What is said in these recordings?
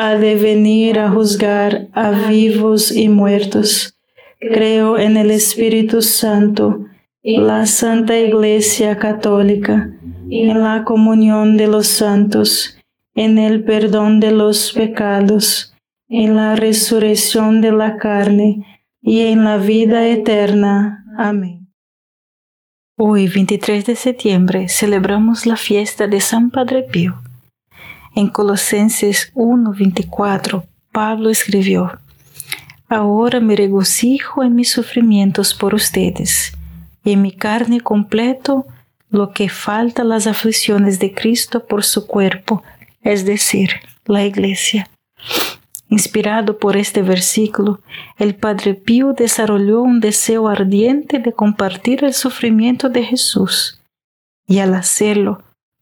ha de venir a juzgar a vivos y muertos. Creo en el Espíritu Santo, la Santa Iglesia Católica, en la comunión de los santos, en el perdón de los pecados, en la resurrección de la carne y en la vida eterna. Amén. Hoy, 23 de septiembre, celebramos la fiesta de San Padre Pío. En Colosenses 1:24, Pablo escribió, Ahora me regocijo en mis sufrimientos por ustedes, y en mi carne completo lo que falta las aflicciones de Cristo por su cuerpo, es decir, la iglesia. Inspirado por este versículo, el Padre Pío desarrolló un deseo ardiente de compartir el sufrimiento de Jesús, y al hacerlo,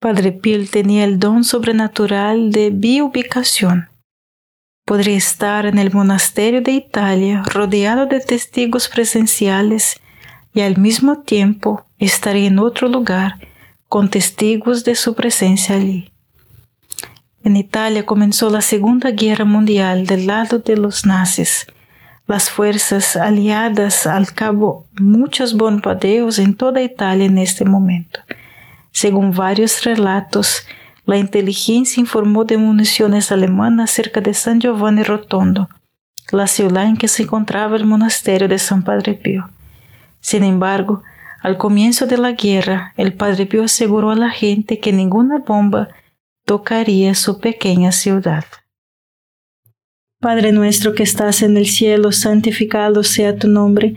Padre Pío tenía el don sobrenatural de biubicación. Podría estar en el monasterio de Italia rodeado de testigos presenciales y al mismo tiempo estaría en otro lugar con testigos de su presencia allí. En Italia comenzó la Segunda Guerra Mundial del lado de los nazis. Las fuerzas aliadas al cabo muchos bombardeos en toda Italia en este momento. Según varios relatos, la inteligencia informó de municiones alemanas cerca de San Giovanni Rotondo, la ciudad en que se encontraba el monasterio de San Padre Pío. Sin embargo, al comienzo de la guerra, el Padre Pío aseguró a la gente que ninguna bomba tocaría su pequeña ciudad. Padre nuestro que estás en el cielo, santificado sea tu nombre,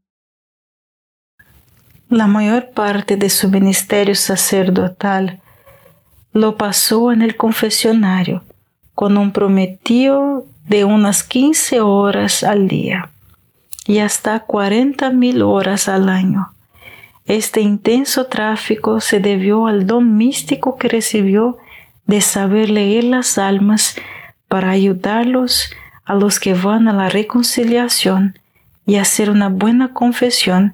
La mayor parte de su ministerio sacerdotal lo pasó en el confesionario con un prometío de unas 15 horas al día y hasta 40 mil horas al año. Este intenso tráfico se debió al don místico que recibió de saber leer las almas para ayudarlos a los que van a la reconciliación y hacer una buena confesión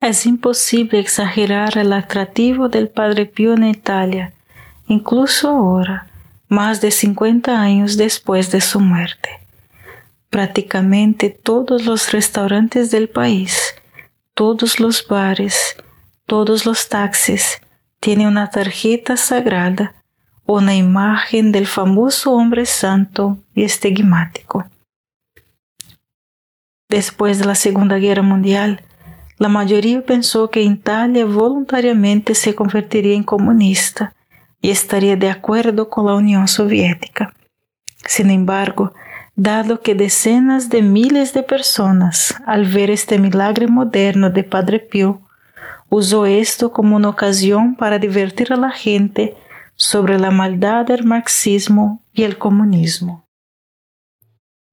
Es imposible exagerar el atractivo del Padre Pío en Italia, incluso ahora, más de 50 años después de su muerte. Prácticamente todos los restaurantes del país, todos los bares, todos los taxis tienen una tarjeta sagrada una imagen del famoso hombre santo y estigmático. Después de la Segunda Guerra Mundial, la mayoría pensó que Italia voluntariamente se convertiría en comunista y estaría de acuerdo con la Unión Soviética. Sin embargo, dado que decenas de miles de personas, al ver este milagro moderno de Padre Pío, usó esto como una ocasión para divertir a la gente sobre la maldad del marxismo y el comunismo.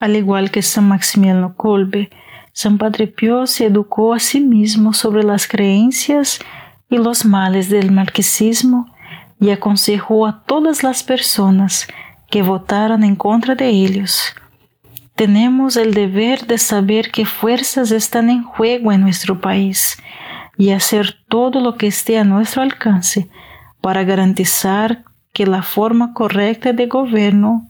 Al igual que San Maximiliano Kolbe, San Padre se educó a sí mismo sobre las creencias y los males del marxismo y aconsejó a todas las personas que votaran en contra de ellos. Tenemos el deber de saber qué fuerzas están en juego en nuestro país y hacer todo lo que esté a nuestro alcance para garantizar que la forma correcta de gobierno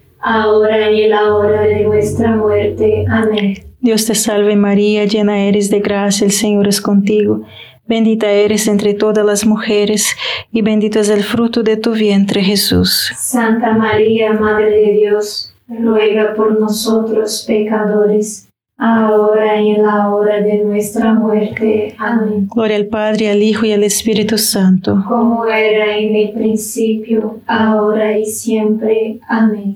ahora y en la hora de nuestra muerte. Amén. Dios te salve María, llena eres de gracia, el Señor es contigo. Bendita eres entre todas las mujeres y bendito es el fruto de tu vientre Jesús. Santa María, Madre de Dios, ruega por nosotros pecadores, ahora y en la hora de nuestra muerte. Amén. Gloria al Padre, al Hijo y al Espíritu Santo. Como era en el principio, ahora y siempre. Amén.